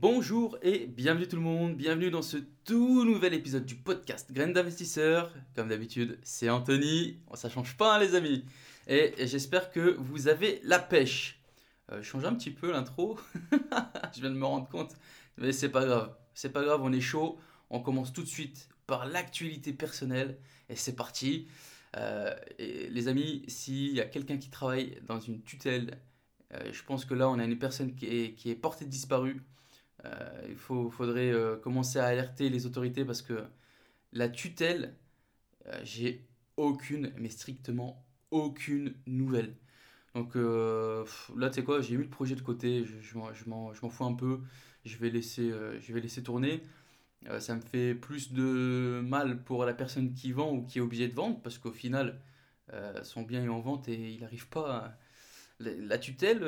Bonjour et bienvenue tout le monde, bienvenue dans ce tout nouvel épisode du podcast Graines d'investisseurs. Comme d'habitude, c'est Anthony, ça change pas hein, les amis. Et j'espère que vous avez la pêche. Euh, je change un petit peu l'intro, je viens de me rendre compte, mais c'est pas grave, c'est pas grave, on est chaud. On commence tout de suite par l'actualité personnelle et c'est parti. Euh, les amis, s'il y a quelqu'un qui travaille dans une tutelle, euh, je pense que là on a une personne qui est portée disparue. Euh, il faut, faudrait euh, commencer à alerter les autorités parce que la tutelle, euh, j'ai aucune, mais strictement aucune nouvelle. Donc là, tu sais quoi, j'ai mis le projet de côté, je, je m'en fous un peu, je vais laisser, je vais laisser tourner. ça me fait plus de mal pour la personne qui vend ou qui est obligée de vendre parce qu'au final, son bien est en vente et il n'arrive pas à... La, tutelle,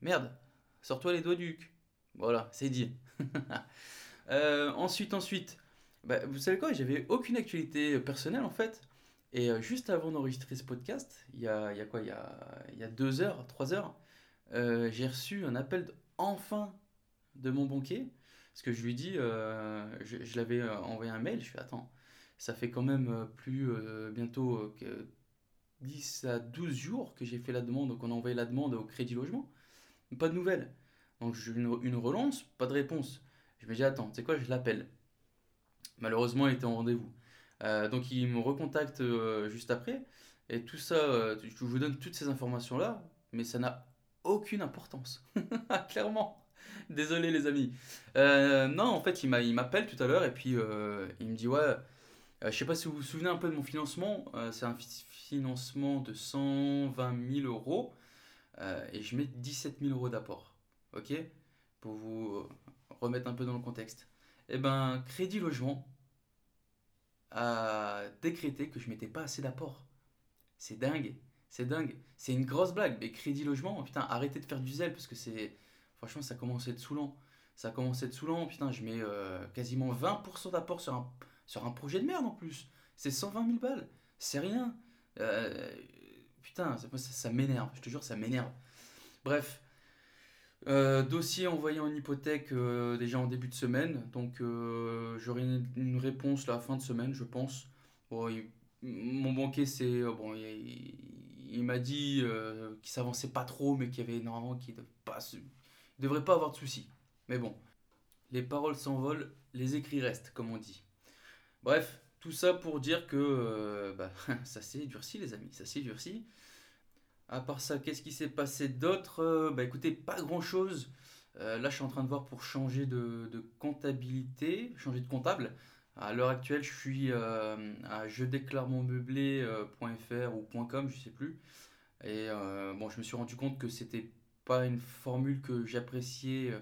merde, sors-toi les doigts du cul. Voilà, c'est dit. Euh, ensuite, ensuite, bah, vous savez quoi, j'avais aucune actualité personnelle en fait. Et euh, juste avant d'enregistrer ce podcast, il y a, quoi il y a, deux heures, trois heures, euh, j'ai reçu un appel enfin de mon banquier. Parce que je lui dis, je, je l'avais envoyé un mail, je fais attends, ça fait quand même plus bientôt 10 à 12 jours que j'ai fait la demande, qu'on a envoyé la demande au crédit logement. Pas de nouvelles. Donc une, une, relance, pas de réponse. Je me dis, attends, tu sais quoi, je l'appelle. Malheureusement, il était en rendez-vous. Euh, donc il me recontacte euh, juste après. Et tout ça, euh, je vous donne toutes ces informations-là, mais ça n'a aucune importance. Clairement. Désolé les amis. non, en fait, il m'appelle tout à l'heure et puis il me dit, ouais, je sais pas si vous vous souvenez un peu de mon financement. C'est un financement de 120 000 euros et je mets 17 000 euros d'apport ok Pour vous remettre un peu dans le contexte. Eh ben, Crédit Logement a décrété que je mettais pas assez d'apport. C'est dingue, c'est dingue. C'est une grosse blague, mais Crédit Logement, putain, arrêtez de faire du zèle parce que c'est. Franchement, ça commence à être saoulant. Ça commence à être saoulant, putain, je mets euh, quasiment 20% d'apport sur un, sur un projet de merde en plus. C'est 120 000 balles, c'est rien. Euh, putain, ça m'énerve, je te jure, ça m'énerve. Bref, euh, dossier envoyé en hypothèque euh, déjà en début de semaine, donc euh, j'aurai une, réponse la fin de semaine, je pense. mon banquier, c'est bon, il, m'a dit qu'il s'avançait pas trop, mais qu'il y avait normalement qu'il ne devrait pas avoir de soucis. Mais bon, les paroles s'envolent, les écrits restent, comme on dit. Bref, tout ça pour dire que bah, ça s'est durci, les amis, ça s'est durci. À part ça, qu'est-ce qui s'est passé d'autre euh, Bah écoutez, pas grand-chose. Euh, là, je suis en train de voir pour changer de, comptabilité, changer de comptable. À l'heure actuelle, je suis euh, à je déclare mon meublé.fr ou .com, je sais plus. Et bon, je me suis rendu compte que c'était pas une formule que j'appréciais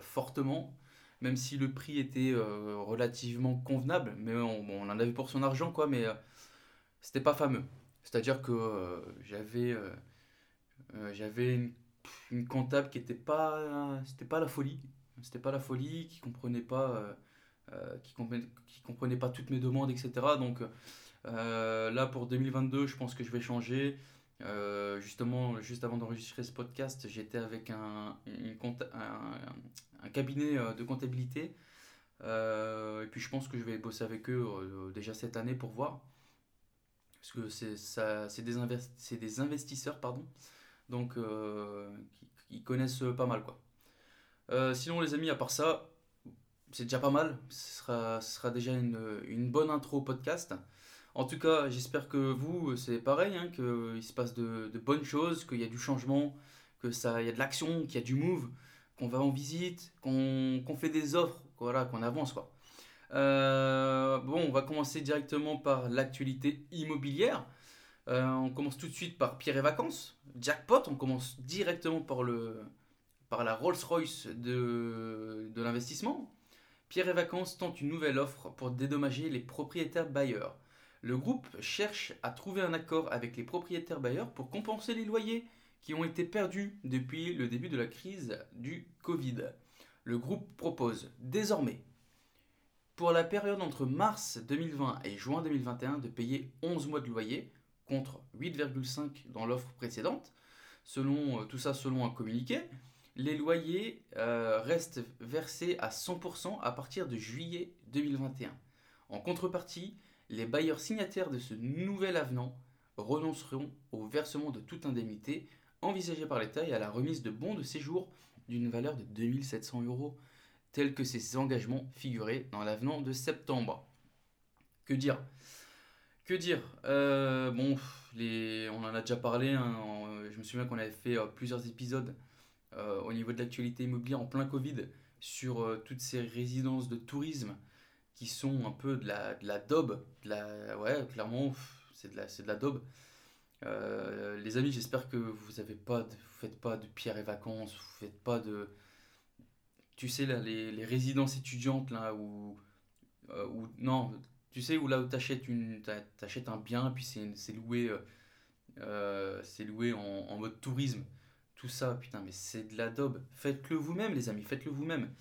fortement, même si le prix était relativement convenable. Mais on, on, en avait pour son argent, quoi, mais c'était pas fameux. C'est-à-dire que euh, j'avais euh, euh, une, comptable qui n'était pas c'était pas la folie. C'était pas la folie qui comprenait pas qui, comprenait, comprenait pas toutes mes demandes etc donc là pour 2022 je pense que je vais changer. Justement juste avant d'enregistrer ce podcast j'étais avec un, un, cabinet de comptabilité. Et puis je pense que je vais bosser avec eux déjà cette année pour voir parce que c'est des, investisseurs, pardon, donc euh, qui, connaissent pas mal quoi. Euh, sinon les amis, à part ça, c'est déjà pas mal, ce sera, déjà une, bonne intro au podcast. En tout cas, j'espère que vous, c'est pareil, hein, qu'il se passe de, bonnes choses, qu'il y a du changement, que ça, il y a de l'action, qu'il y a du move, qu'on va en visite, qu'on fait des offres, voilà, qu'on avance quoi. Euh, bon, on va commencer directement par l'actualité immobilière. Euh, on commence tout de suite par Pierre et Vacances. Jackpot, on commence directement par, le, la Rolls-Royce de, de l'investissement. Pierre et Vacances tente une nouvelle offre pour dédommager les propriétaires bailleurs. Le groupe cherche à trouver un accord avec les propriétaires bailleurs pour compenser les loyers qui ont été perdus depuis le début de la crise du Covid. Le groupe propose désormais pour la période entre mars 2020 et juin 2021 de payer 11 mois de loyer contre 8,5 dans l'offre précédente. Selon euh, tout ça selon un communiqué, les loyers euh, restent versés à 100% à partir de juillet 2021. En contrepartie, les bailleurs signataires de ce nouvel avenant renonceront au versement de toute indemnité envisagée par l'État et à la remise de bons de séjour d'une valeur de 2700 euros tels que ces engagements figuraient dans l'avenant de septembre. Que dire? Que dire? Euh, Bon, on en a déjà parlé, hein, je me souviens qu'on avait fait euh, plusieurs épisodes euh, au niveau de l'actualité immobilière en plein Covid sur toutes ces résidences de tourisme qui sont un peu de la, de la daube, ouais, clairement, c'est de la, c'est de la daube. les amis, j'espère que vous avez faites pas de pierre et vacances, vous faites pas de, tu sais, là, les, résidences étudiantes, là, où, euh, où, non, tu sais, où là où t'achètes un bien, puis c'est, loué, euh, euh, loué en, mode tourisme. Tout ça, putain, mais c'est de la daube. Faites-le vous-même, les amis, faites-le vous-même.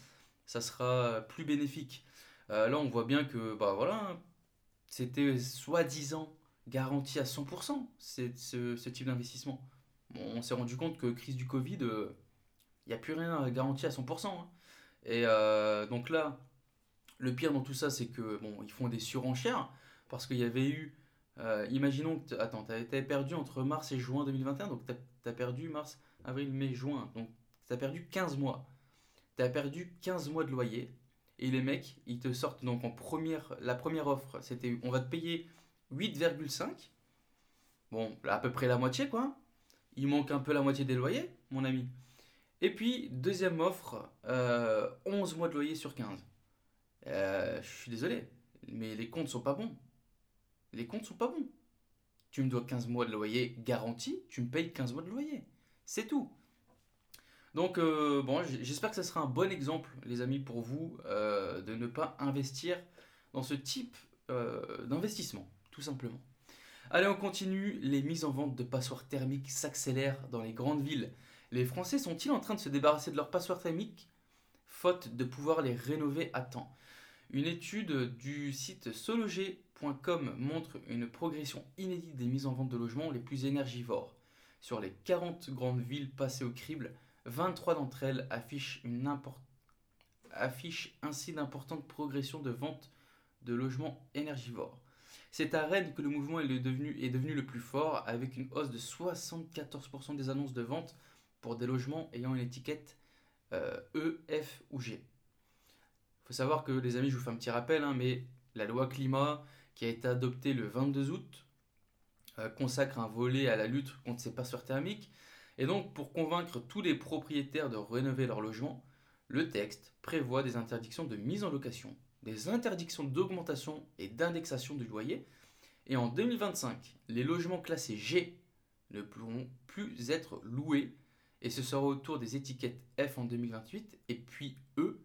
Ça sera plus bénéfique. là, on voit bien que, bah voilà, c'était soi-disant garanti à 100%, c'est, ce, type d'investissement. On s'est rendu compte que crise du Covid, il n'y a plus rien garanti à 100%. Hein. Et euh, donc là, le pire dans tout ça, c'est que bon, ils font des surenchères parce qu'il y avait eu. Euh, imaginons que. Attends, tu avais perdu entre mars et juin 2021, donc tu as, perdu mars, avril, mai, juin. Donc tu as perdu 15 mois. Tu as perdu 15 mois de loyer. Et les mecs, ils te sortent donc en première. La première offre, c'était on va te payer 8,5. Bon, à peu près la moitié, quoi. Il manque un peu la moitié des loyers, mon ami. Et puis, deuxième offre, 11 euh, mois de loyer sur 15. Euh, je suis désolé, mais les comptes sont pas bons. Les comptes sont pas bons. Tu me dois 15 mois de loyer garanti, tu me payes 15 mois de loyer. C'est tout. Donc, euh, bon, j'espère que ce sera un bon exemple, les amis, pour vous, de ne pas investir dans ce type d'investissement, tout simplement. Allez, on continue. Les mises en vente de passoires thermiques s'accélèrent dans les grandes villes. Les Français sont-ils en train de se débarrasser de leurs passoires thermiques faute de pouvoir les rénover à temps? Une étude du site sologer.com montre une progression inédite des mises en vente de logements les plus énergivores. Sur les 40 grandes villes passées au crible, 23 d'entre elles affichent, ainsi d'importantes progressions de vente de logements énergivores. C'est à Rennes que le mouvement est devenu le plus fort, avec une hausse de 74% des annonces de vente pour des logements ayant une étiquette euh, E, F ou G. Il faut savoir que, les amis, je vous fais un petit rappel, hein, mais la loi climat qui a été adoptée le 22 août euh, consacre un volet à la lutte contre ces passeurs thermiques. Et donc, pour convaincre tous les propriétaires de rénover leur logement, le texte prévoit des interdictions de mise en location, des interdictions d'augmentation et d'indexation du loyer. Et en 2025, les logements classés G ne pourront plus être loués et ce sera autour des étiquettes F en 2028 et puis E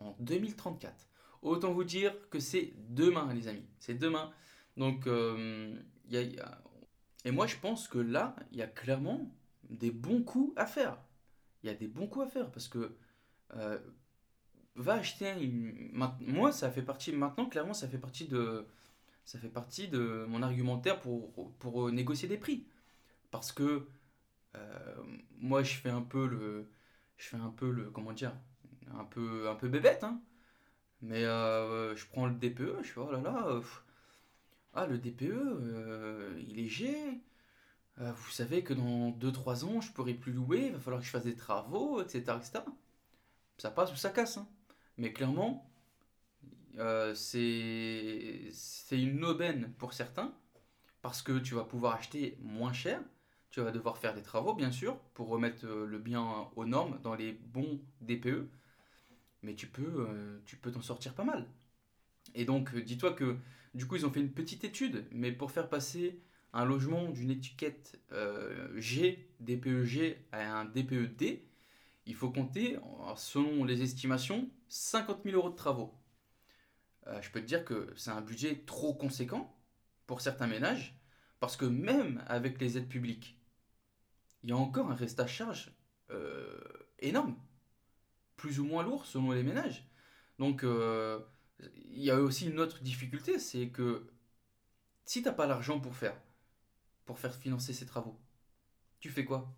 en 2034. Autant vous dire que c'est demain, les amis. C'est demain. Donc, euh, et moi, je pense que là, il y a clairement des bons coups à faire. Il y a des bons coups à faire parce que euh, va acheter une. Moi, ça fait partie. Maintenant, clairement, ça fait partie de. Ça fait partie de mon argumentaire pour, pour négocier des prix. Parce que moi, je fais un peu le, je fais un peu le, comment dire, un peu, un peu bébête, hein. Mais euh, je prends le DPE, je fais oh là là, euh, ah le DPE, il est G. vous savez que dans 2-3 ans, je pourrai plus louer, il va falloir que je fasse des travaux, etc. etc. Ça passe ou ça casse. Hein. Mais clairement, c'est une aubaine pour certains, parce que tu vas pouvoir acheter moins cher, tu vas devoir faire des travaux, bien sûr, pour remettre euh, le bien aux normes dans les bons DPE. Mais tu peux euh, tu peux t'en sortir pas mal. Et donc, dis-toi que du coup, ils ont fait une petite étude, mais pour faire passer un logement d'une étiquette euh, G, DPEG, à un DPED, il faut compter, selon les estimations, 50 000 euros de travaux. Euh, je peux te dire que c'est un budget trop conséquent pour certains ménages, parce que même avec les aides publiques, il y a encore un reste à charge euh, énorme, plus ou moins lourd selon les ménages. Donc, euh, il y a aussi une autre difficulté, c'est que si tu n'as pas l'argent pour faire, pour faire financer ces travaux, tu fais quoi?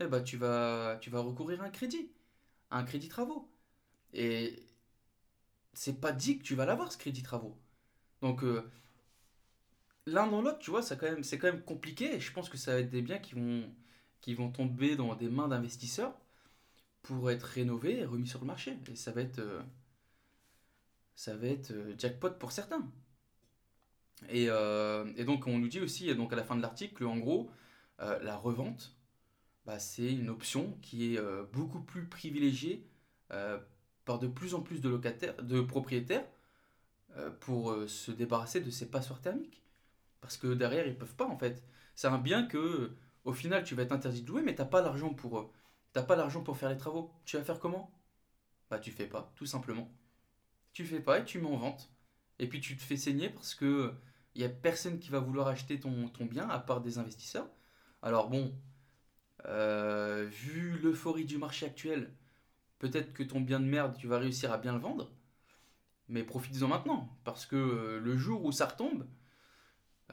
Eh ben, tu vas, tu vas recourir à un crédit, à un crédit travaux. Et c'est pas dit que tu vas l'avoir ce crédit travaux. Donc, euh, l'un dans l'autre, tu vois, c'est quand même compliqué. Et je pense que ça va être des biens qui vont, qui vont tomber dans des mains d'investisseurs pour être rénovés et remis sur le marché. Et ça va être, euh, ça va être euh, jackpot pour certains. Et, euh, et, donc on nous dit aussi, donc à la fin de l'article, en gros, la revente, bah, c'est une option qui est beaucoup plus privilégiée par de plus en plus de locataires, de propriétaires, pour se débarrasser de ces passoires thermiques. Parce que derrière, ils peuvent pas en fait. C'est un bien que, au final, tu vas être interdit de louer, mais t'as pas l'argent pour, euh, t'as pas l'argent pour faire les travaux. Tu vas faire comment? Bah tu fais pas, tout simplement. Tu fais pas et tu mets en vente. Et puis tu te fais saigner parce que il y a personne qui va vouloir acheter ton, bien à part des investisseurs. Alors bon, euh, vu l'euphorie du marché actuel, peut-être que ton bien de merde, tu vas réussir à bien le vendre. Mais profites-en maintenant, parce que euh, le jour où ça retombe,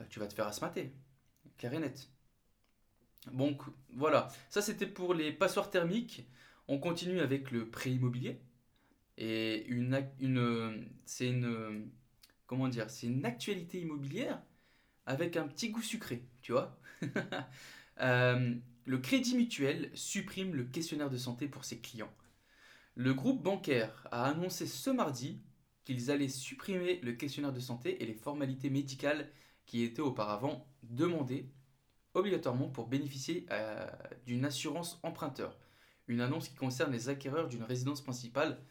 tu vas te faire asmater. Et net. Donc voilà, ça c'était pour les passoires thermiques. On continue avec le prêt immobilier. Et une, c'est une, comment dire, c'est actualité immobilière avec un petit goût sucré, tu vois. Euh, le Crédit Mutuel supprime le questionnaire de santé pour ses clients. Le groupe bancaire a annoncé ce mardi qu'ils allaient supprimer le questionnaire de santé et les formalités médicales qui était auparavant demandé obligatoirement pour bénéficier euh, d'une assurance emprunteur. Une annonce qui concerne les acquéreurs d'une résidence principale,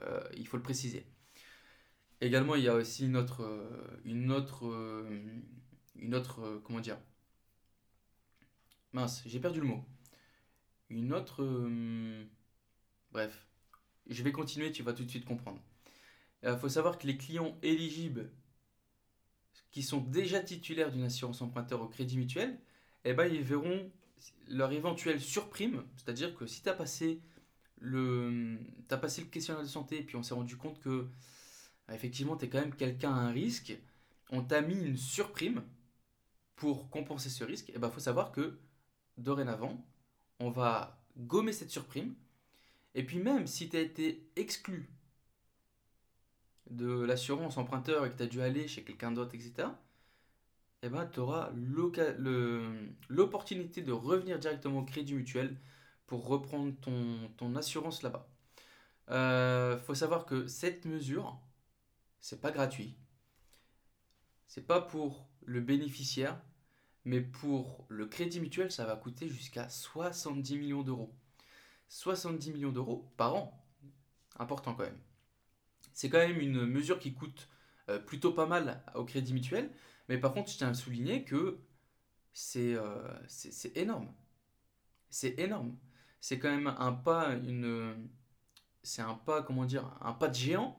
euh, il faut le préciser. Également, il y a aussi une autre, euh, une autre, une autre, comment dire? Mince, j'ai perdu le mot. Une autre, bref, je vais continuer, tu vas tout de suite comprendre. Il faut savoir que les clients éligibles qui sont déjà titulaires d'une assurance emprunteur au crédit mutuel, eh ben, ils verront leur éventuelle surprime, c'est-à-dire que si tu as passé le as passé le questionnaire de santé et puis on s'est rendu compte que effectivement tu es quand même quelqu'un à un risque, on t'a mis une surprime pour compenser ce risque, et eh ben faut savoir que dorénavant, on va gommer cette surprime et puis même si tu as été exclu de l'assurance emprunteur et que tu as dû aller chez quelqu'un d'autre, etc., eh ben, tu auras l'opportunité de revenir directement au crédit mutuel pour reprendre ton, assurance là-bas. Il euh, faut savoir que cette mesure, c'est pas gratuit. C'est pas pour le bénéficiaire, mais pour le crédit mutuel, ça va coûter jusqu'à 70 millions d'euros. 70 millions d'euros par an. Important quand même. C'est quand même une mesure qui coûte euh, plutôt pas mal au crédit mutuel. Mais par contre, je tiens à souligner que euh, c'est énorme. C'est énorme. C'est quand même un pas, une, c'est un pas, comment dire, un pas de géant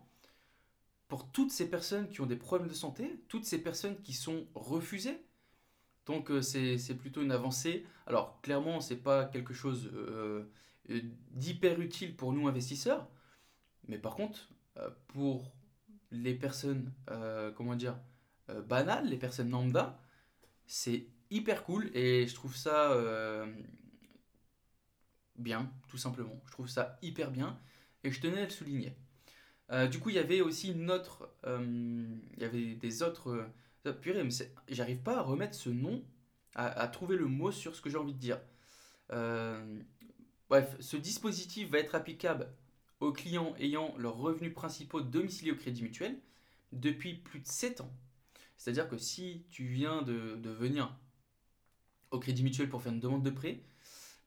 pour toutes ces personnes qui ont des problèmes de santé, toutes ces personnes qui sont refusées. Donc euh, c'est plutôt une avancée. Alors clairement, c'est pas quelque chose d'hyper utile pour nous investisseurs, mais par contre, euh, pour les personnes, euh, comment dire, euh, banales, les personnes lambda, c'est hyper cool et je trouve ça bien, tout simplement. Je trouve ça hyper bien et je tenais à le souligner. du coup, il y avait aussi une autre. il y avait des autres. purée, mais j'arrive pas à remettre ce nom, à, à, trouver le mot sur ce que j'ai envie de dire. bref, ce dispositif va être applicable aux clients ayant leurs revenus principaux domiciliés au Crédit Mutuel depuis plus de 7 ans. C'est-à-dire que si tu viens de, venir au Crédit Mutuel pour faire une demande de prêt,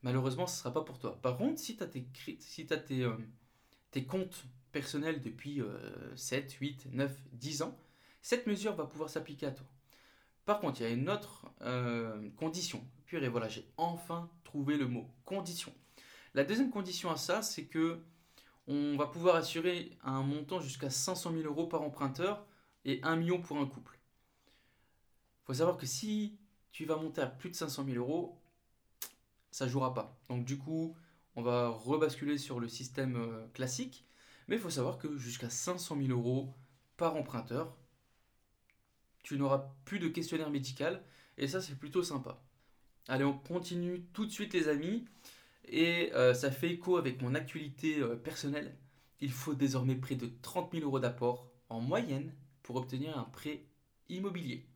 malheureusement, ce ne sera pas pour toi. Par contre, si tu as, tes, si euh, tes, comptes personnel depuis 7, 8, 9, 10 ans, cette mesure va pouvoir s'appliquer à toi. Par contre, il y a une autre euh, condition. Purée, voilà, j'ai enfin trouvé le mot condition. La deuxième condition à ça, c'est que on va pouvoir assurer un montant jusqu'à 500 000 euros par emprunteur et 1 million pour un couple. Faut savoir que si tu vas monter à plus de 500 000 euros, ça jouera pas. Donc du coup, on va rebasculer sur le système euh, classique. Mais il faut savoir que jusqu'à 500 000 euros par emprunteur, tu n'auras plus de questionnaire médical. Et ça, c'est plutôt sympa. Allez, on continue tout de suite les amis. Et euh, ça fait écho avec mon actualité euh, personnelle. Il faut désormais près de 30 000 euros d'apport en moyenne pour obtenir un prêt immobilier.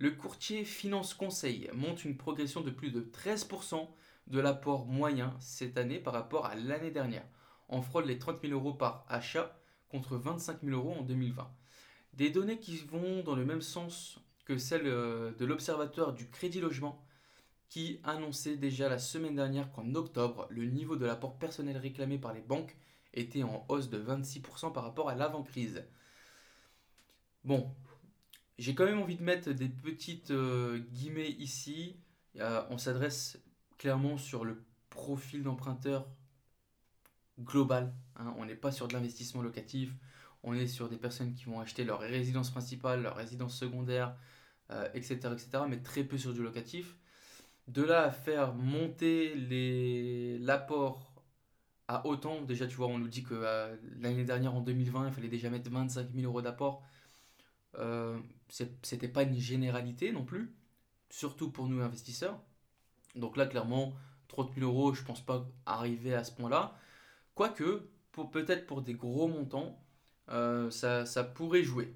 Le courtier Finance Conseil monte une progression de plus de 13% de l'apport moyen cette année par rapport à l'année dernière. On fraude les 30 000 euros par achat contre 25 000 euros en 2020. Des données qui vont dans le même sens que celles euh, de l'Observatoire du Crédit Logement qui annonçait déjà la semaine dernière qu'en octobre, le niveau de l'apport personnel réclamé par les banques était en hausse de 26% par rapport à l'avant-crise. Bon, j'ai quand même envie de mettre des petites euh, guillemets ici. on s'adresse clairement sur le profil d'emprunteur global. Hein. On n'est pas sur de l'investissement locatif. On est sur des personnes qui vont acheter leur résidence principale, leur résidence secondaire, etc., euh, etc. Mais très peu sur du locatif. De là à faire monter l'apport à autant, déjà tu vois, on nous dit que euh, l'année dernière, en 2020, il fallait déjà mettre 25 000 euros d'apport. Euh, C'était pas une généralité non plus, surtout pour nous investisseurs. Donc là, clairement, 30 000 euros, je pense pas arriver à ce point-là. Quoique, peut-être pour des gros montants, euh, ça, ça, pourrait jouer.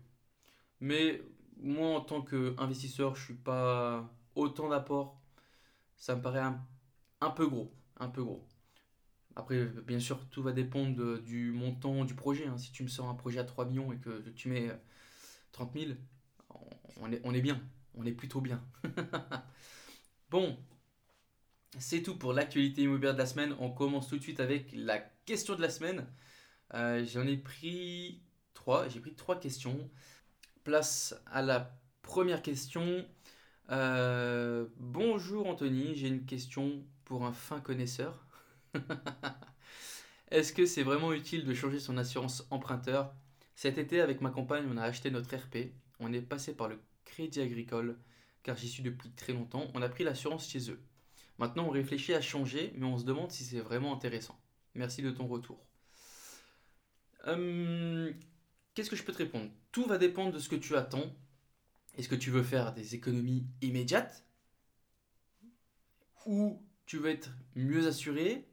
Mais moi, en tant qu'investisseur, je suis pas autant d'apport. Ça me paraît un, peu gros. Un peu gros. Après, bien sûr, tout va dépendre du montant du projet. Hein. Si tu me sors un projet à 3 millions et que tu mets 30 000, on est, bien. On est plutôt bien. bon, c'est tout pour l'actualité immobilière de la semaine. On commence tout de suite avec la question de la semaine. Euh, j'en ai pris trois. J'ai pris trois questions. Place à la première question. Euh, bonjour Anthony, j'ai une question pour un fin connaisseur. Est-ce que c'est vraiment utile de changer son assurance emprunteur Cet été, avec ma compagne, on a acheté notre RP. On est passé par le Crédit Agricole, car j'y suis depuis très longtemps. On a pris l'assurance chez eux. Maintenant, on réfléchit à changer, mais on se demande si c'est vraiment intéressant. Merci de ton retour. Hum, qu'est-ce que je peux te répondre? Tout va dépendre de ce que tu attends. Est-ce que tu veux faire des économies immédiates? Ou tu veux être mieux assuré?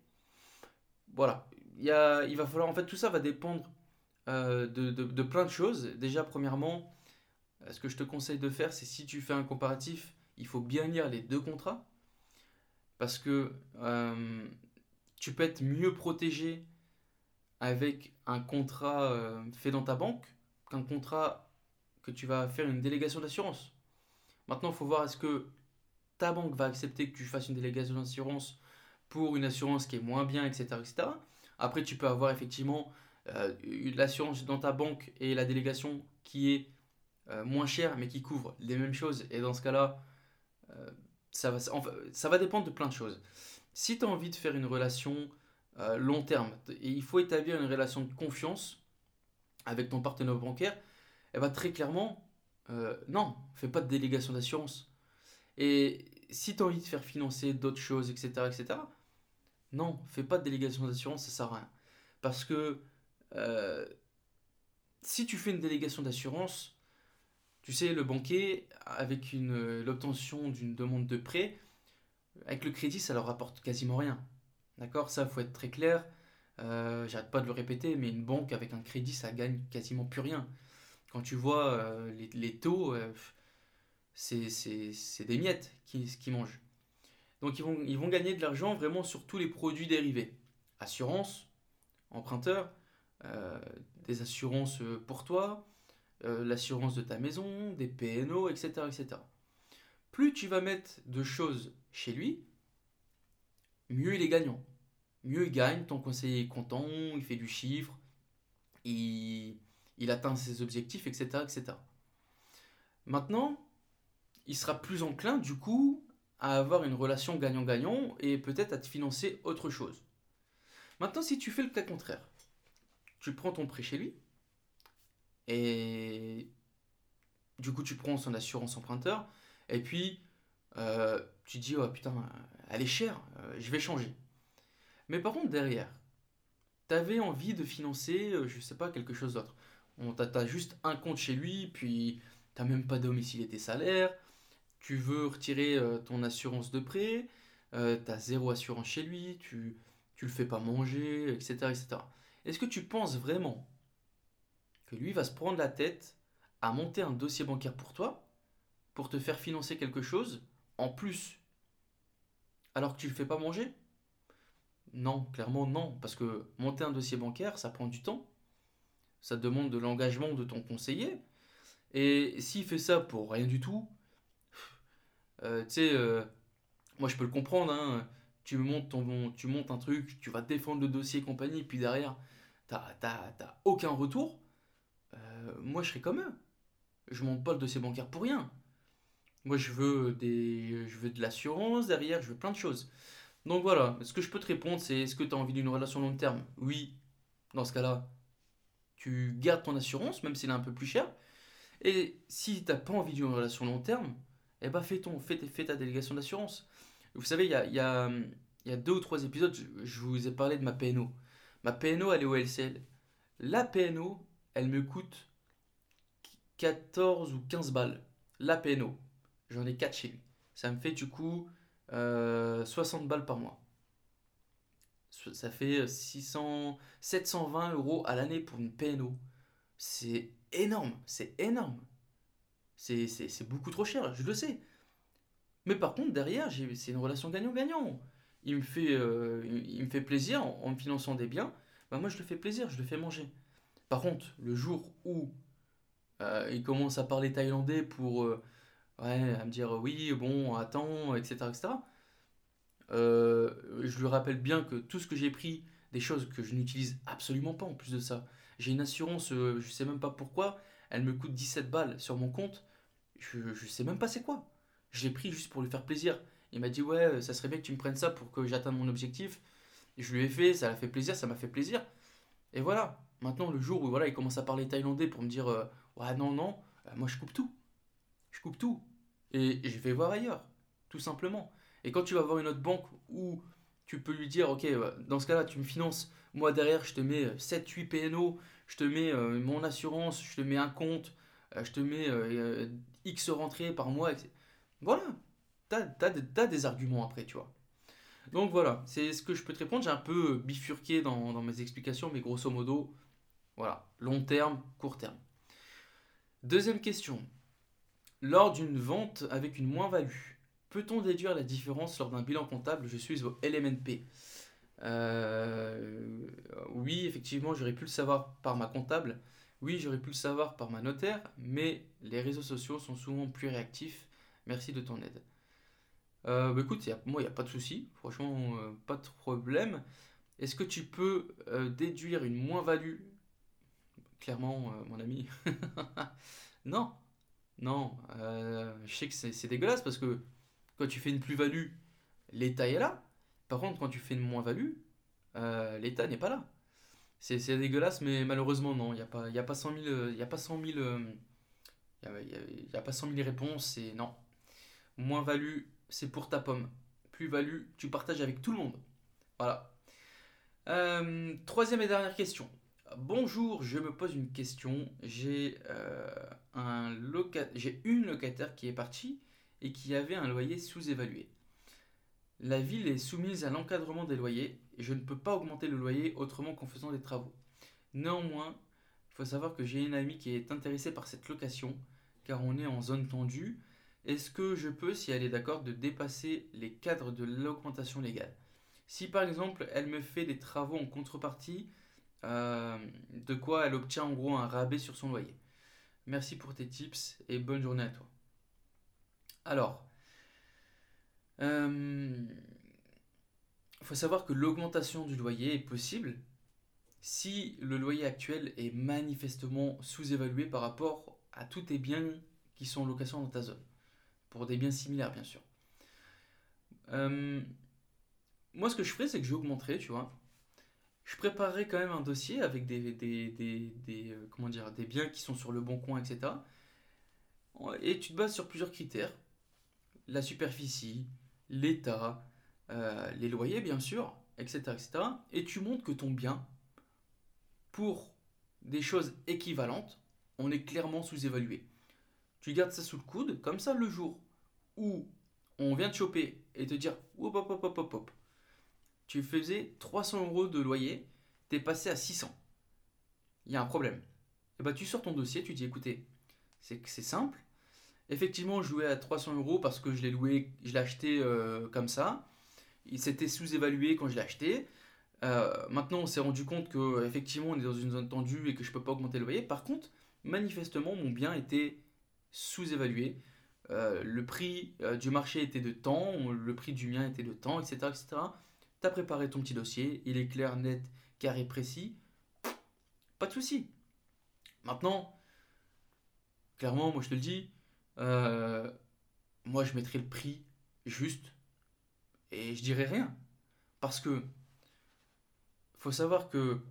Voilà. Il, il va falloir, en fait, tout ça va dépendre euh, de, plein de choses. Déjà, premièrement, ce que je te conseille de faire, c'est si tu fais un comparatif, il faut bien lire les deux contrats. Parce que euh, tu peux être mieux protégé avec un contrat euh, fait dans ta banque qu'un contrat que tu vas faire une délégation d'assurance. Maintenant, il faut voir est-ce que ta banque va accepter que tu fasses une délégation d'assurance pour une assurance qui est moins bien, etc. Après, tu peux avoir effectivement euh, l'assurance dans ta banque et la délégation qui est moins chère mais qui couvre les mêmes choses. Et dans ce cas-là, ça va, ça va dépendre de plein de choses. Si tu as envie de faire une relation euh, long terme, et il faut établir une relation de confiance avec ton partenaire bancaire, et eh ben, très clairement, euh, non, fais pas de délégation d'assurance. Et si tu as envie de faire financer d'autres choses, etc., etc., non, fais pas de délégation d'assurance, ça sert à rien. Parce que euh, si tu fais une délégation d'assurance, tu sais, le banquier, avec l'obtention d'une demande de prêt, avec le crédit, ça leur rapporte quasiment rien. D'accord? Ça, faut être très clair. Euh, J'arrête pas de le répéter, mais une banque avec un crédit, ça gagne quasiment plus rien. Quand tu vois euh, les, taux, euh, c'est des miettes qui, qui mangent. Donc ils vont, ils vont gagner de l'argent vraiment sur tous les produits dérivés. Assurance, emprunteur, des assurances pour toi, euh, l'assurance de ta maison, des PNO, etc., etc. Plus tu vas mettre de choses chez lui, mieux il est gagnant. Mieux il gagne, ton conseiller est content, il fait du chiffre, il, il atteint ses objectifs, etc., etc. Maintenant, il sera plus enclin, du coup, à avoir une relation gagnant-gagnant et peut-être à te financer autre chose. Maintenant, si tu fais le cas contraire, tu prends ton prêt chez lui et du coup, tu prends son assurance emprunteur et puis euh, tu dis, oh putain, elle est chère, euh, je vais changer. Mais par contre, derrière, tu avais envie de financer, euh, je sais pas, quelque chose d'autre. On t'a juste un compte chez lui, puis t'as même pas domicilié tes salaires, tu veux retirer ton assurance de prêt, tu as zéro assurance chez lui, tu, tu le fais pas manger, etc. etc. Est-ce que tu penses vraiment que lui va se prendre la tête à monter un dossier bancaire pour toi, pour te faire financer quelque chose, en plus, alors que tu ne le fais pas manger? Non, clairement non, parce que monter un dossier bancaire, ça prend du temps, ça demande de l'engagement de ton conseiller, et s'il fait ça pour rien du tout, euh, tu sais, euh, moi je peux le comprendre, hein, tu, montes ton, tu montes un truc, tu vas défendre le dossier et compagnie, puis derrière, tu n'as aucun retour, euh, moi je serais comme eux. Je monte pas le dossier bancaire pour rien. Moi, je veux, des, je veux de l'assurance derrière, je veux plein de choses. Donc voilà, ce que je peux te répondre, c'est est-ce que tu as envie d'une relation long terme? Oui. Dans ce cas-là, tu gardes ton assurance, même s'il est un peu plus cher. Et si tu n'as pas envie d'une relation long terme, eh ben fais, ton, fais, fais ta délégation d'assurance. Vous savez, il y a, deux ou trois épisodes, je, vous ai parlé de ma PNO. Ma PNO, elle est au LCL. La PNO, elle me coûte 14 ou 15 balles. La PNO. J'en ai 4 chez lui. Ça me fait du coup 60 euh, balles par mois. Ça fait 600, 720 euros à l'année pour une PNO. C'est énorme, c'est énorme. C'est beaucoup trop cher, je le sais. Mais par contre, derrière, c'est une relation gagnant-gagnant. Il, me fait, euh, il me fait plaisir en, me finançant des biens. Bah moi, je le fais plaisir, je le fais manger. Par contre, le jour où euh, il commence à parler thaïlandais pour à me dire oui, bon, attends, etc. etc. Euh, je lui rappelle bien que tout ce que j'ai pris, des choses que je n'utilise absolument pas en plus de ça. J'ai une assurance, euh, je sais même pas pourquoi, elle me coûte 17 balles sur mon compte. Je, je sais même pas c'est quoi. Je l'ai pris juste pour lui faire plaisir. Il m'a dit ouais, ça serait bien que tu me prennes ça pour que j'atteigne mon objectif. je lui ai fait, ça l'a fait plaisir, ça m'a fait plaisir. Et voilà. Maintenant, le jour où voilà, il commence à parler thaïlandais pour me dire euh, ouais non non, moi je coupe tout. Je coupe tout. Et je vais voir ailleurs, tout simplement. Et quand tu vas voir une autre banque où tu peux lui dire, ok, bah, dans ce cas-là, tu me finances, moi derrière, je te mets 7-8 PNO, je te mets euh, mon assurance, je te mets un compte, euh, je te mets euh, X rentrées par mois. Voilà, tu as, des arguments après, tu vois. Donc voilà, c'est ce que je peux te répondre. J'ai un peu bifurqué dans, dans mes explications, mais grosso modo, voilà, long terme, court terme. Deuxième question, lors d'une vente avec une moins-value, peut-on déduire la différence lors d'un bilan comptable? Je suis au LMNP. Euh, oui, effectivement, j'aurais pu le savoir par ma comptable. Oui, j'aurais pu le savoir par ma notaire, mais les réseaux sociaux sont souvent plus réactifs. Merci de ton aide. Euh, bah écoute, moi, il n'y a pas de souci. Franchement, euh, pas de problème. Est-ce que tu peux déduire une moins-value? Clairement, mon ami. non, non, euh, je sais que c'est dégueulasse parce que quand tu fais une plus-value, l'État est là. Par contre, quand tu fais une moins-value, euh, l'État n'est pas là. C'est dégueulasse, mais malheureusement, non. Il n'y a, pas, y a pas 100 000, y a pas 100 000, y a, y a pas 100 000 réponses. Et non. Moins-value, c'est pour ta pomme. Plus-value, tu partages avec tout le monde. Voilà. Euh, troisième et dernière question. Bonjour, je me pose une question. J'ai euh, j'ai une locataire qui est partie et qui avait un loyer sous-évalué. La ville est soumise à l'encadrement des loyers et je ne peux pas augmenter le loyer autrement qu'en faisant des travaux. Néanmoins, il faut savoir que j'ai une amie qui est intéressée par cette location car on est en zone tendue. Est-ce que je peux, si elle est d'accord, de dépasser les cadres de l'augmentation légale? Si par exemple elle me fait des travaux en contrepartie, euh, de quoi elle obtient en gros un rabais sur son loyer? Merci pour tes tips et bonne journée à toi. Alors, il euh, faut savoir que l'augmentation du loyer est possible si le loyer actuel est manifestement sous-évalué par rapport à tous tes biens qui sont en location dans ta zone. Pour des biens similaires, bien sûr. Euh, moi, ce que je ferais, c'est que je augmenterais, tu vois. Je préparerais quand même un dossier avec des, des, des, euh, comment dire, des biens qui sont sur le bon coin, etc. Et tu te bases sur plusieurs critères. La superficie, l'état, euh, les loyers, bien sûr, etc., etc. Et tu montres que ton bien, pour des choses équivalentes, on est clairement sous-évalué. Tu gardes ça sous le coude, comme ça le jour où on vient te choper et te dire hop hop hop hop hop, tu faisais 300 euros de loyer, tu es passé à 600. Il y a un problème. Et eh bah ben, tu sors ton dossier, tu dis écoutez, c'est simple. Effectivement, je louais à 300 euros parce que je l'ai loué, je l'ai acheté euh, comme ça. Il s'était sous-évalué quand je l'ai acheté. Euh, maintenant, on s'est rendu compte que effectivement, on est dans une zone tendue et que je peux pas augmenter le loyer. Par contre, manifestement, mon bien était sous-évalué. Euh, le prix euh, du marché était de temps, le prix du mien était de temps, etc. etc. Tu as préparé ton petit dossier, il est clair, net, carré, précis. Pas de souci. Maintenant, clairement, moi je te le dis, moi je mettrai le prix juste et je dirais rien. Parce que faut savoir que.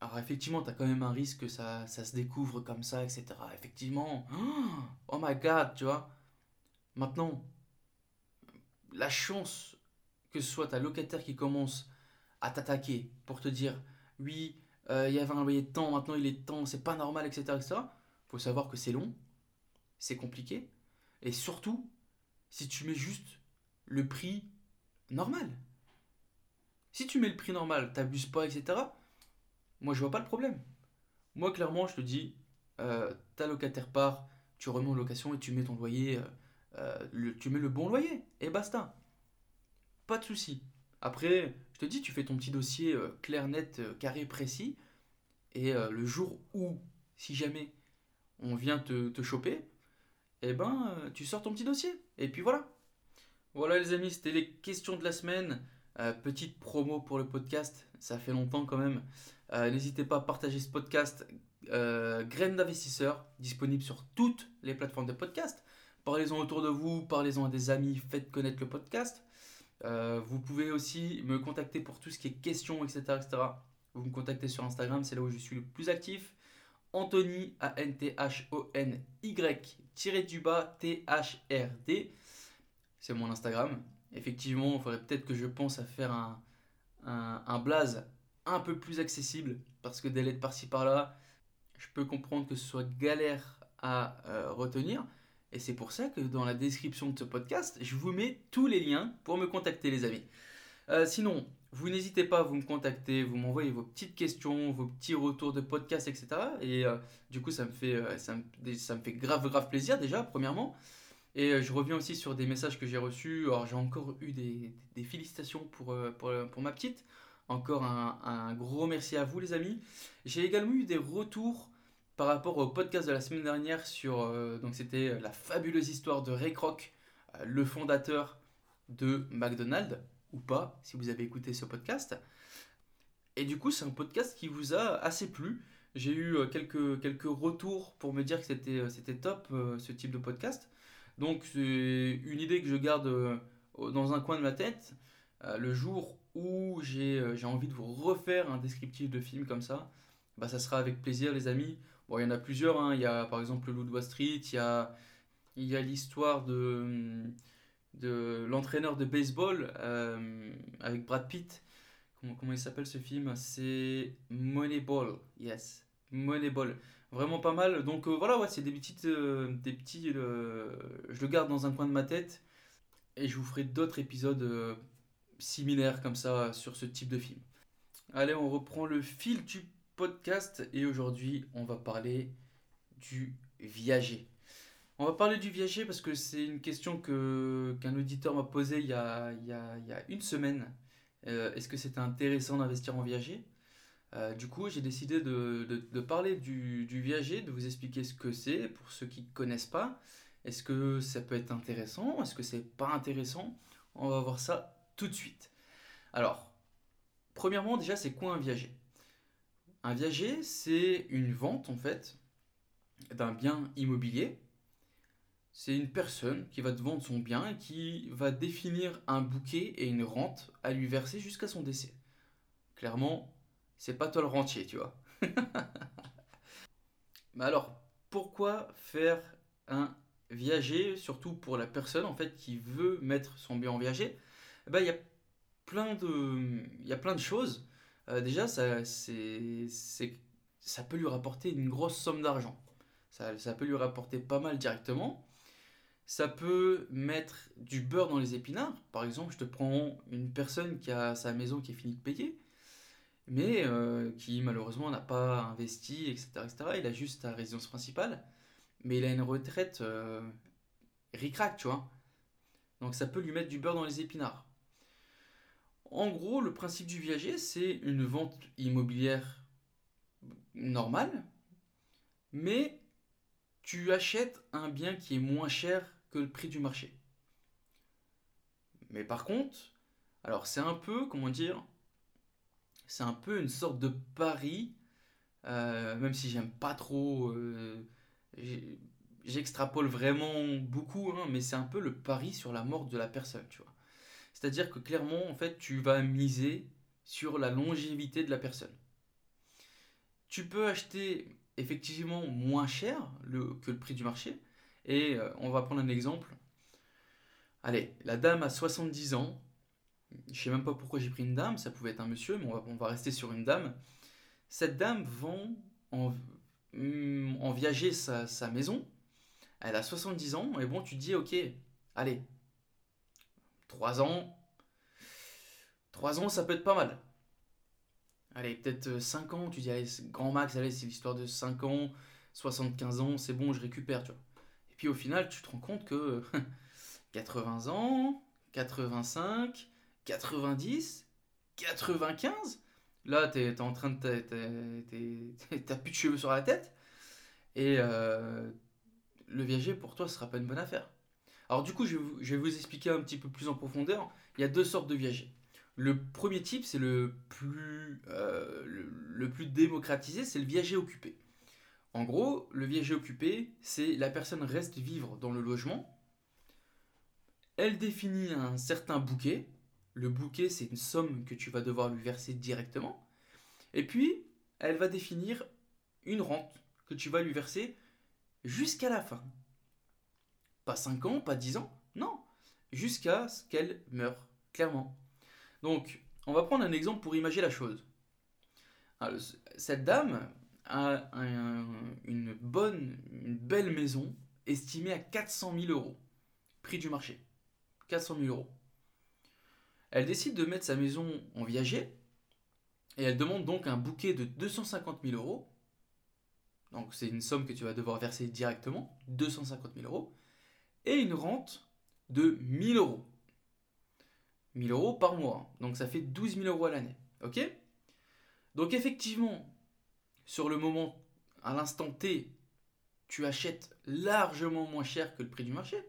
Alors, effectivement, tu as quand même un risque que ça, ça se découvre comme ça, etc. Effectivement. Oh my god, tu vois. Maintenant, la chance que ce soit ta locataire qui commence à t'attaquer pour te dire oui, euh, il y avait un loyer de temps, maintenant il est de temps, c'est pas normal, etc. etc. faut savoir que c'est long, c'est compliqué, et surtout, si tu mets juste le prix normal. Si tu mets le prix normal, t'abuses pas, etc., moi je vois pas le problème. Moi clairement, je te dis, euh, ta locataire part, tu remets en location et tu mets ton loyer, euh, euh, tu mets le bon loyer, et basta. Pas de souci. Après, je te dis, tu fais ton petit dossier clair, net, carré, précis, et le jour où, si jamais on vient te, choper, eh ben, tu sors ton petit dossier. Et puis voilà. Voilà les amis, c'était les questions de la semaine. Petite promo pour le podcast, ça fait longtemps quand même. Euh, n'hésitez pas à partager ce podcast. Euh, Graines d'investisseurs, disponible sur toutes les plateformes de podcast. Parlez-en autour de vous, parlez-en à des amis, faites connaître le podcast. vous pouvez aussi me contacter pour tout ce qui est questions, etc. etc. Vous me contactez sur Instagram, c'est là où je suis le plus actif. Anthony, A-N-T-H-O-N-Y, du bas, T-H-R-D. C'est mon Instagram effectivement, il faudrait peut-être que je pense à faire un, un, blaze un peu plus accessible parce que des lettres par-ci par-là, je peux comprendre que ce soit galère à euh, retenir. Et c'est pour ça que dans la description de ce podcast, je vous mets tous les liens pour me contacter, les amis. Euh, sinon, vous n'hésitez pas à vous me contacter, vous m'envoyez vos petites questions, vos petits retours de podcast, etc. Et euh, du coup, ça me, fait, ça me fait grave, grave plaisir déjà, premièrement. Et euh, je reviens aussi sur des messages que j'ai reçus. Alors, j'ai encore eu des, félicitations pour, euh, euh, pour, ma petite. Encore un, gros merci à vous, les amis. J'ai également eu des retours par rapport au podcast de la semaine dernière sur. donc, c'était la fabuleuse histoire de Ray Kroc, le fondateur de McDonald's, ou pas, si vous avez écouté ce podcast. Et du coup, c'est un podcast qui vous a assez plu. J'ai eu quelques, quelques retours pour me dire que c'était, c'était top ce type de podcast. Donc c'est une idée que je garde euh, dans un coin de ma tête. Euh, le jour où euh, j'ai envie de vous refaire un descriptif de film comme ça, bah, ça sera avec plaisir les amis. Bon, il y en a plusieurs, hein. il y a par exemple le Wall Street, il y a, y a l'histoire de, de l'entraîneur de baseball avec Brad Pitt. Comment, comment il s'appelle ce film? C'est Moneyball, yes, Moneyball vraiment pas mal. Donc euh, voilà, ouais, c'est des euh, des petits, euh, je le garde dans un coin de ma tête et je vous ferai d'autres épisodes similaires comme ça sur ce type de film. Allez, on reprend le fil du podcast et aujourd'hui on va parler du viager. On va parler du viager parce que c'est une question que, qu'un auditeur m'a posée il y a, il y a, il y a une semaine. est-ce que c'était intéressant d'investir en viager? Euh, du coup, j'ai décidé de, parler du, du, viager, de vous expliquer ce que c'est pour ceux qui ne connaissent pas. Est-ce que ça peut être intéressant? Est-ce que c'est pas intéressant? On va voir ça tout de suite. Alors, premièrement, déjà, c'est quoi un viager? Un viager, c'est une vente en fait d'un bien immobilier. C'est une personne qui va te vendre son bien et qui va définir un bouquet et une rente à lui verser jusqu'à son décès. Clairement, c'est pas toi le rentier, tu vois. Mais alors, pourquoi faire un viager, surtout pour la personne en fait qui veut mettre son bien en viager? Eh ben, Il y, a plein de, y a plein de choses. Euh, déjà, ça, ça peut lui rapporter une grosse somme d'argent. Ça, ça peut lui rapporter pas mal directement. Ça peut mettre du beurre dans les épinards. Par exemple, je te prends une personne qui a sa maison qui est finie de payer, mais euh, qui malheureusement n'a pas investi, etc., etc. Il a juste sa résidence principale, mais il a une retraite euh, ric-rac, tu vois. Donc ça peut lui mettre du beurre dans les épinards. En gros, le principe du viager, c'est une vente immobilière normale, mais tu achètes un bien qui est moins cher que le prix du marché. Mais par contre, alors c'est un peu, comment dire, c'est un peu une sorte de pari, euh, même si j'aime pas trop, euh, j'extrapole vraiment beaucoup, hein, mais c'est un peu le pari sur la mort de la personne, tu vois. C'est-à-dire que clairement, en fait, tu vas miser sur la longévité de la personne. Tu peux acheter effectivement moins cher que le prix du marché, et euh, on va prendre un exemple. Allez, la dame a 70 ans. Je sais même pas pourquoi j'ai pris une dame, ça pouvait être un monsieur, mais on va, rester sur une dame. Cette dame vend en, mm, en viager sa, sa, maison. Elle a 70 ans, et bon, tu te dis, ok, allez, 3 ans. 3 ans, ça peut être pas mal. Allez, peut-être 5 ans, tu dis, allez, grand max, allez, c'est l'histoire de 5 ans, 75 ans, c'est bon, je récupère, tu vois. Puis au final, tu te rends compte que 80 ans, 85, 90, 95, là, tu es, en train de. T'as plus de cheveux sur la tête. Et euh, le viager, pour toi, ce sera pas une bonne affaire. Alors, du coup, je vais, vous, expliquer un petit peu plus en profondeur. Il y a deux sortes de viagers. Le premier type, c'est le euh, le plus démocratisé, c'est le viager occupé. En gros, le viager occupé, c'est la personne reste vivre dans le logement. Elle définit un certain bouquet. Le bouquet, c'est une somme que tu vas devoir lui verser directement. Et puis, elle va définir une rente que tu vas lui verser jusqu'à la fin. Pas 5 ans, pas 10 ans, non. Jusqu'à ce qu'elle meure, clairement. Donc, on va prendre un exemple pour imaginer la chose. cette dame, a une bonne, une belle maison estimée à 400 000 euros. Prix du marché. 400 000 euros. Elle décide de mettre sa maison en viager et elle demande donc un bouquet de 250 000 euros. Donc c'est une somme que tu vas devoir verser directement, 250 000 euros. Et une rente de 1000 euros. 1000 euros par mois. Donc ça fait 12 000 euros à l'année. Ok? Donc effectivement, sur le moment, à l'instant T, tu achètes largement moins cher que le prix du marché.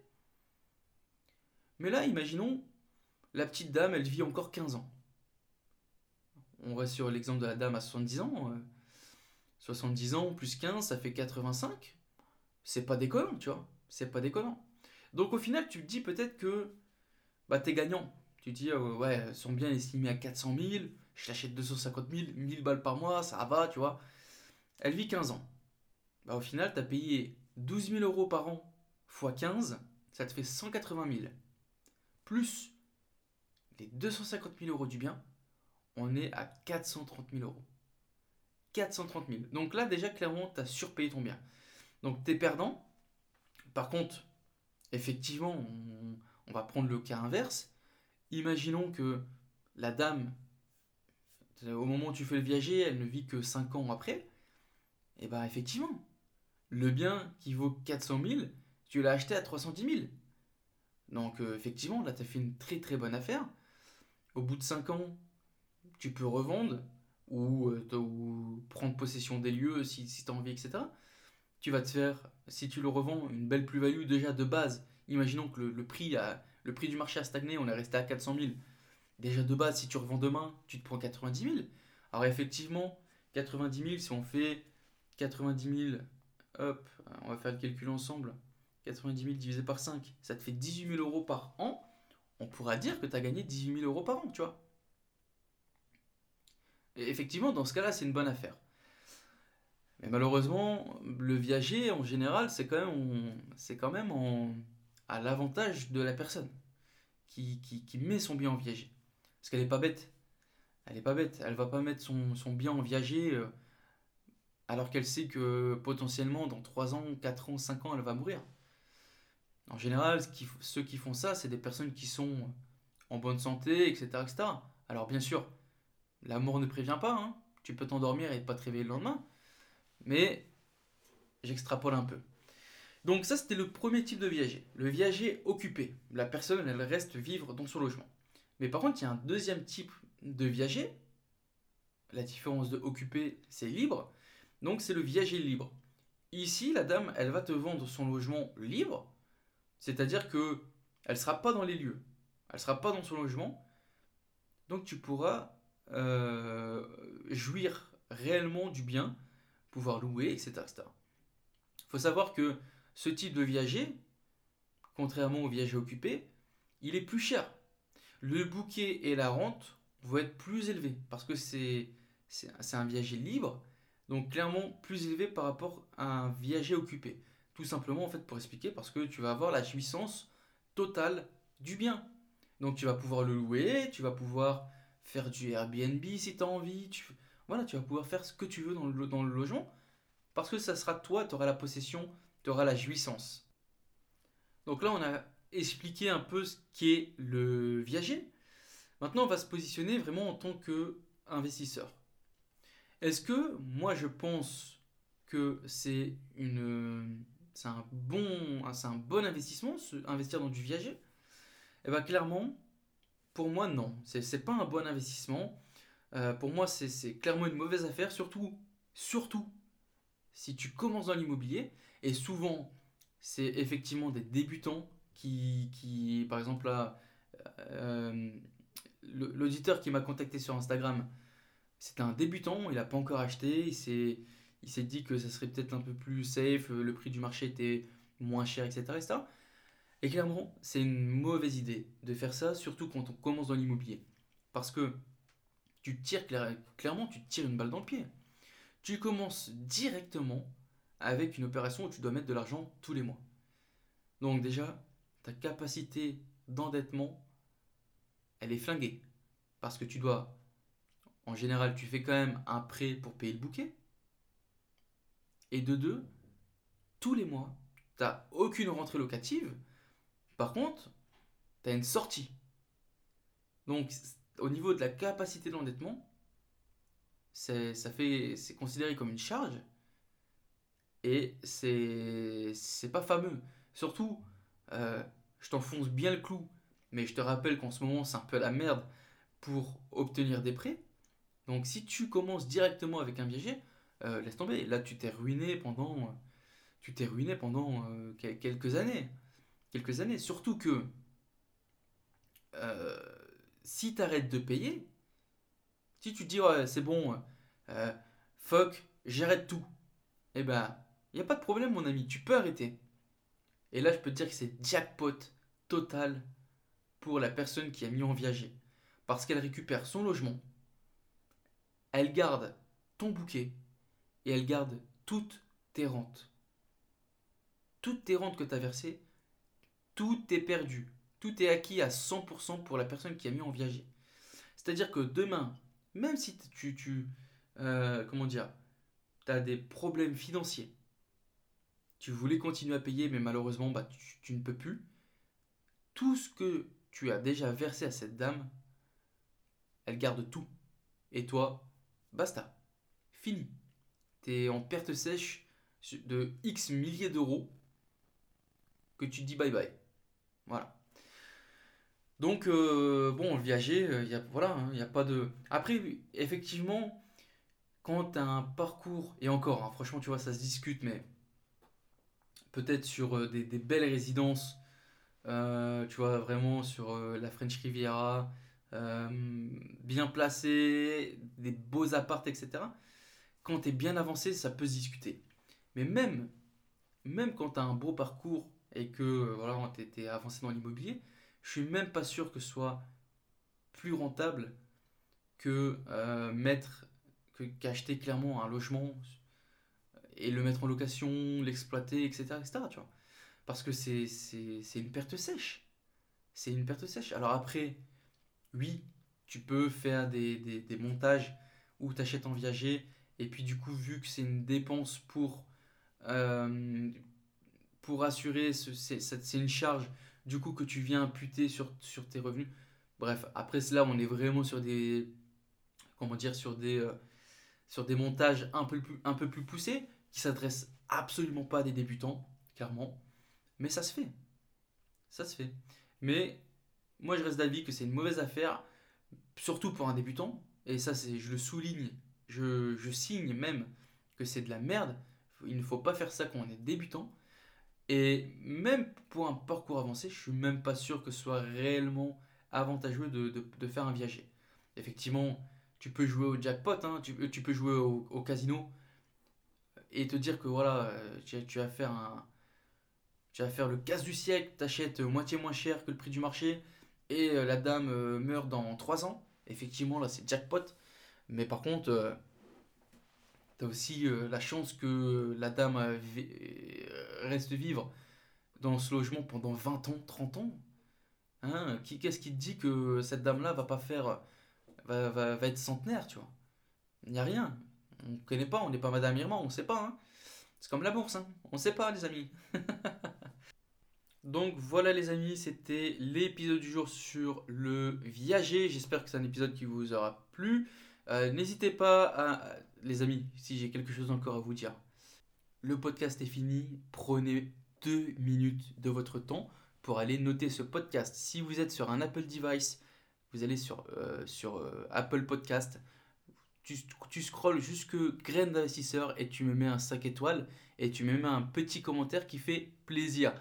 Mais là, imaginons, la petite dame, elle vit encore 15 ans. On va sur l'exemple de la dame à 70 ans. 70 euh, ans plus 15, ça fait 85. C'est pas déconnant, tu vois. C'est pas déconnant. Donc au final, tu te dis peut-être que bah, tu es gagnant. Tu te dis, euh, ouais, son bien est estimé à 400 000, je l'achète 250 000, 1000 balles par mois, ça va, tu vois. Elle vit 15 ans. Bah, au final, tu as payé 12 000 euros par an x 15, ça te fait 180 000. Plus les 250 000 euros du bien, on est à 430 000 euros. 430 000. Donc là, déjà, clairement, tu as surpayé ton bien. Donc tu es perdant. Par contre, effectivement, on, on, va prendre le cas inverse. Imaginons que la dame, au moment où tu fais le viager, elle ne vit que 5 ans après. Et eh bien effectivement, le bien qui vaut 400 000, tu l'as acheté à 310 000. Donc euh, effectivement, là, tu as fait une très très bonne affaire. Au bout de 5 ans, tu peux revendre ou, euh, prendre possession des lieux si, si tu as envie, etc. Tu vas te faire, si tu le revends, une belle plus-value déjà de base. Imaginons que le, prix a, le prix du marché a stagné, on est resté à 400 000. Déjà de base, si tu revends demain, tu te prends 90 000. Alors effectivement, 90 000, si on fait 90 000, hop, on va faire le calcul ensemble. 90 000 divisé par 5, ça te fait 18 000 euros par an. On pourra dire que tu as gagné 18 000 euros par an, tu vois. Effectivement, dans ce cas-là, c'est une bonne affaire. Mais malheureusement, le viager, en général, c'est quand même, c'est quand même à l'avantage de la personne qui, met son bien en viager. Parce qu'elle n'est pas bête. Elle n'est pas bête. Elle va pas mettre son, bien en viager euh, alors qu'elle sait que potentiellement dans 3 ans, 4 ans, 5 ans, elle va mourir. En général, ceux qui font ça, c'est des personnes qui sont en bonne santé, etc. Alors bien sûr, la mort ne prévient pas. Hein. Tu peux t'endormir et pas te réveiller le lendemain. Mais j'extrapole un peu. Donc ça, c'était le premier type de viager. Le viager occupé. La personne, elle reste vivre dans son logement. Mais par contre, il y a un deuxième type de viager. La différence de occupé, c'est libre. Donc c'est le viager libre. Ici, la dame, elle va te vendre son logement libre. C'est-à-dire que elle sera pas dans les lieux. Elle sera pas dans son logement. Donc tu pourras euh, jouir réellement du bien, pouvoir louer, etc. Il faut savoir que ce type de viager, contrairement au viager occupé, il est plus cher. Le bouquet et la rente vont être plus élevés parce que c'est un viager libre, donc clairement plus élevé par rapport à un viager occupé. Tout simplement en fait pour expliquer parce que tu vas avoir la jouissance totale du bien. Donc tu vas pouvoir le louer, tu vas pouvoir faire du Airbnb si tu as envie. Voilà, tu vas pouvoir faire ce que tu veux dans le, dans le logement. Parce que ça sera toi, tu auras la possession, tu auras la jouissance. Donc là, on a expliqué un peu ce qu'est le viager. Maintenant, on va se positionner vraiment en tant qu'investisseur. Est-ce que moi, je pense que c'est une c'est un bon c'est un bon investissement investir dans du viager Eh bien clairement pour moi, non. C'est pas un bon investissement. Euh, pour moi, c'est clairement une mauvaise affaire, surtout, surtout si tu commences dans l'immobilier. Et souvent, c'est effectivement des débutants qui, qui par exemple, là, euh, l'auditeur qui m'a contacté sur Instagram, c'était un débutant, il n'a pas encore acheté, il s'est, il s'est dit que ça serait peut-être un peu plus safe, le prix du marché était moins cher, etc. etc. Et clairement, c'est une mauvaise idée de faire ça, surtout quand on commence dans l'immobilier. Parce que tu tires clairement, tu tires une balle dans le pied. Tu commences directement avec une opération où tu dois mettre de l'argent tous les mois. Donc déjà, ta capacité d'endettement, elle est flinguée. Parce que tu dois, en général, tu fais quand même un prêt pour payer le bouquet. Et de deux, tous les mois, tu n'as aucune rentrée locative par contre, tu as une sortie. Donc, au niveau de la capacité d'endettement, c'est, c'est considéré comme une charge. Et c'est, c'est pas fameux. Surtout, euh, je t'enfonce bien le clou, mais je te rappelle qu'en ce moment, c'est un peu la merde pour obtenir des prêts. Donc, si tu commences directement avec un viager, euh, laisse tomber. Là, tu t'es ruiné pendant, tu t'es ruiné pendant euh, quelques années quelques années. Surtout que euh, si tu arrêtes de payer, si tu te dis c'est bon, euh, fuck, j'arrête tout, eh ben, il n'y a pas de problème, mon ami, tu peux arrêter. Et là, je peux te dire que c'est jackpot total pour la personne qui a mis en viager. Parce qu'elle récupère son logement, elle garde ton bouquet elle garde toutes tes rentes. Toutes tes rentes que tu as versées, tout est perdu. Tout est acquis à 100% pour la personne qui a mis en viager. C'est-à-dire que demain, même si tu, euh, comment dire, as des problèmes financiers, tu voulais continuer à payer, mais malheureusement, bah, tu, ne peux plus. Tout ce que tu as déjà versé à cette dame, elle garde tout. Et toi, basta. Fini. Tu es en perte sèche de X milliers d'euros que tu dis bye bye. Voilà. Donc, euh, bon, le viager, euh, voilà, il hein, n'y a pas de. Après, effectivement, quand tu as un parcours, et encore, hein, franchement, tu vois, ça se discute, mais peut-être sur euh, des, belles résidences, tu vois, vraiment sur la French Riviera, bien placé, des beaux apparts, etc. quand tu es bien avancé, ça peut se discuter. Mais même, même quand tu as un beau parcours et que voilà, tu es avancé dans l'immobilier, je suis même pas sûr que ce soit plus rentable que euh, mettre qu'acheter clairement un logement et le mettre en location, l'exploiter, etc., etc. Tu vois Parce que c'est une perte sèche. C'est une perte sèche. Alors après, oui, tu peux faire des, des, des montages où tu achètes en viager et puis du coup, vu que c'est une dépense pour, euh, pour assurer, c'est une charge du coup que tu viens imputer sur, sur tes revenus. Bref, après cela, on est vraiment sur des, comment dire, sur des, euh, sur des montages un peu plus, un peu plus poussés qui s'adressent absolument pas à des débutants, clairement. Mais ça se fait. Ça se fait. Mais moi, je reste d'avis que c'est une mauvaise affaire, surtout pour un débutant. Et ça, je le souligne, je, signe même que c'est de la merde. Il ne faut pas faire ça quand on est débutant. Et même pour un parcours avancé, je suis même pas sûr que ce soit réellement avantageux de, faire un viager. Effectivement, tu peux jouer au jackpot, hein, tu, peux jouer au, casino et te dire que voilà, euh, tu, tu vas faire le casse du siècle, t'achètes moitié moins cher que le prix du marché et euh, la dame euh, meurt dans 3 ans. Effectivement, là c'est jackpot. Mais par contre, tu as aussi la chance que la dame reste vivre dans ce logement pendant 20 ans, 30 ans. Hein, Qu'est-ce qui te dit que cette dame-là va faire va, va, va, être centenaire, tu vois? Il n'y a rien. On ne connaît pas, on n'est pas Madame Irma, on ne sait pas. Hein. C'est comme la bourse, hein. on ne sait pas, les amis. Donc voilà, les amis, c'était l'épisode du jour sur le viager. J'espère que c'est un épisode qui vous aura plu. Euh, N'hésitez pas à. Les amis, si j'ai quelque chose encore à vous dire. Le podcast est fini. Prenez deux minutes de votre temps pour aller noter ce podcast. Si vous êtes sur un Apple device, vous allez sur, euh, sur euh, Apple Podcast, tu, scrolles jusque graines d'investisseur et tu me mets un 5 étoiles et tu me mets un petit commentaire qui fait plaisir.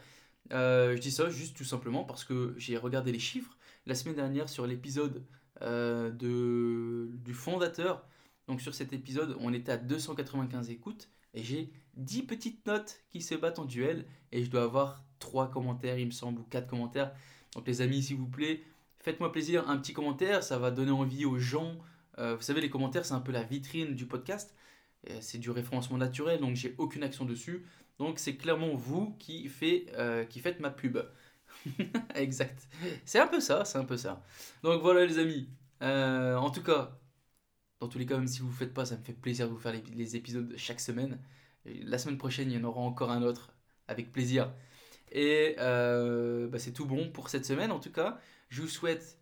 Je dis ça juste tout simplement parce que j'ai regardé les chiffres la semaine dernière sur l'épisode euh, de, du fondateur. Donc sur cet épisode, on était à 295 écoutes et j'ai 10 petites notes qui se battent en duel et je dois avoir 3 commentaires, il me semble, ou 4 commentaires. Donc les amis, s'il vous plaît, faites-moi plaisir, un petit commentaire, ça va donner envie aux gens. Euh, vous savez, les commentaires, c'est un peu la vitrine du podcast. C'est du référencement naturel, donc j'ai aucune action dessus. Donc c'est clairement vous qui, euh, qui faites ma pub. exact. C'est un peu ça, c'est un peu ça. Donc voilà les amis. Euh, en tout cas, dans tous les cas, même si vous ne faites pas, ça me fait plaisir de vous faire les, épisodes chaque semaine. La semaine prochaine, il y en aura encore un autre avec plaisir. Et euh, bah, c'est tout bon pour cette semaine en tout cas. Je vous souhaite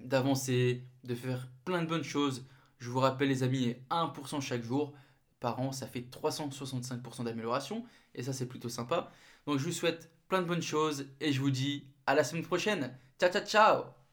d'avancer, de faire plein de bonnes choses. Je vous rappelle les amis, 1% chaque jour par an, ça fait 365% d'amélioration. Et ça c'est plutôt sympa. Donc je vous souhaite plein de bonnes choses et je vous dis à la semaine prochaine. Ciao ciao ciao